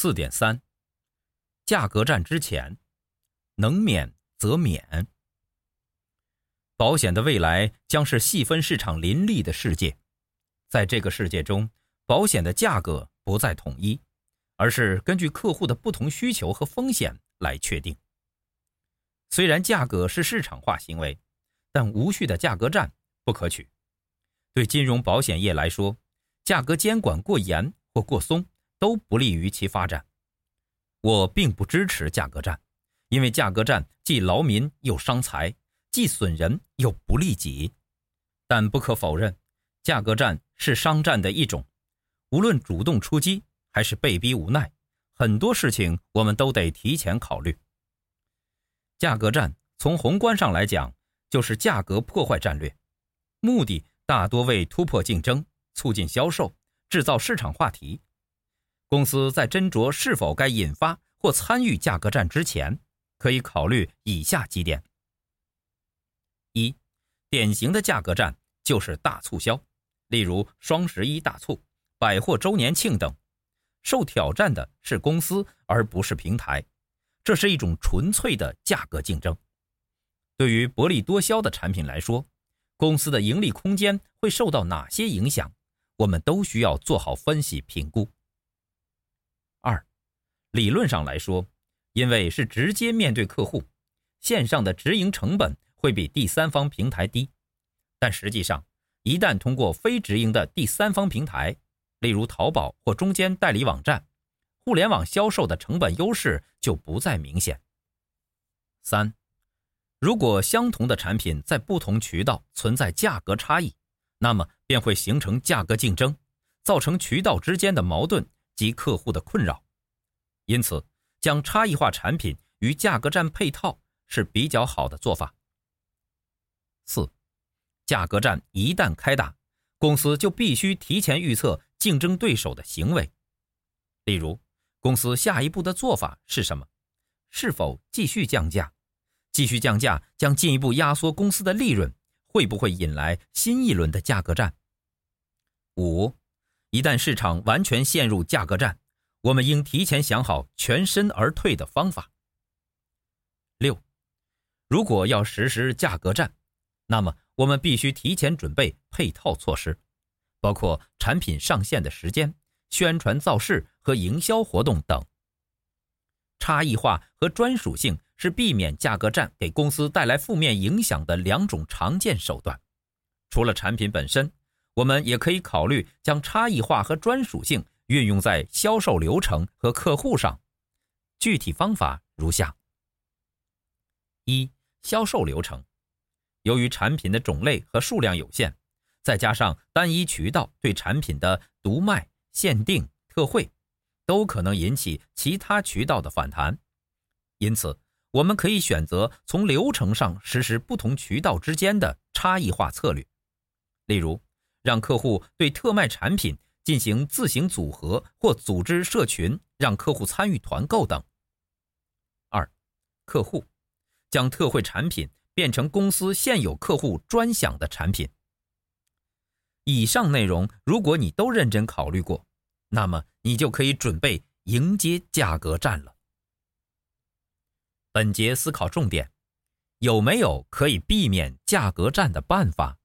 四点三，价格战之前，能免则免。保险的未来将是细分市场林立的世界，在这个世界中，保险的价格不再统一，而是根据客户的不同需求和风险来确定。虽然价格是市场化行为，但无序的价格战不可取。对金融保险业来说，价格监管过严或过松都不利于其发展。我并不支持价格战，因为价格战既劳民又伤财。既损人又不利己，但不可否认，价格战是商战的一种。无论主动出击还是被逼无奈，很多事情我们都得提前考虑。价格战从宏观上来讲，就是价格破坏战略，目的大多为突破竞争、促进销售、制造市场话题。公司在斟酌是否该引发或参与价格战之前，可以考虑以下几点。一，典型的价格战就是大促销，例如双十一大促、百货周年庆等。受挑战的是公司，而不是平台，这是一种纯粹的价格竞争。对于薄利多销的产品来说，公司的盈利空间会受到哪些影响？我们都需要做好分析评估。理论上来说，因为是直接面对客户，线上的直营成本。会比第三方平台低，但实际上，一旦通过非直营的第三方平台，例如淘宝或中间代理网站，互联网销售的成本优势就不再明显。三，如果相同的产品在不同渠道存在价格差异，那么便会形成价格竞争，造成渠道之间的矛盾及客户的困扰。因此，将差异化产品与价格战配套是比较好的做法。四，价格战一旦开打，公司就必须提前预测竞争对手的行为。例如，公司下一步的做法是什么？是否继续降价？继续降价将进一步压缩公司的利润，会不会引来新一轮的价格战？五，一旦市场完全陷入价格战，我们应提前想好全身而退的方法。六，如果要实施价格战，那么，我们必须提前准备配套措施，包括产品上线的时间、宣传造势和营销活动等。差异化和专属性是避免价格战给公司带来负面影响的两种常见手段。除了产品本身，我们也可以考虑将差异化和专属性运用在销售流程和客户上。具体方法如下：一、销售流程。由于产品的种类和数量有限，再加上单一渠道对产品的独卖、限定、特惠，都可能引起其他渠道的反弹。因此，我们可以选择从流程上实施不同渠道之间的差异化策略，例如让客户对特卖产品进行自行组合或组织社群，让客户参与团购等。二、客户将特惠产品。变成公司现有客户专享的产品。以上内容，如果你都认真考虑过，那么你就可以准备迎接价格战了。本节思考重点：有没有可以避免价格战的办法？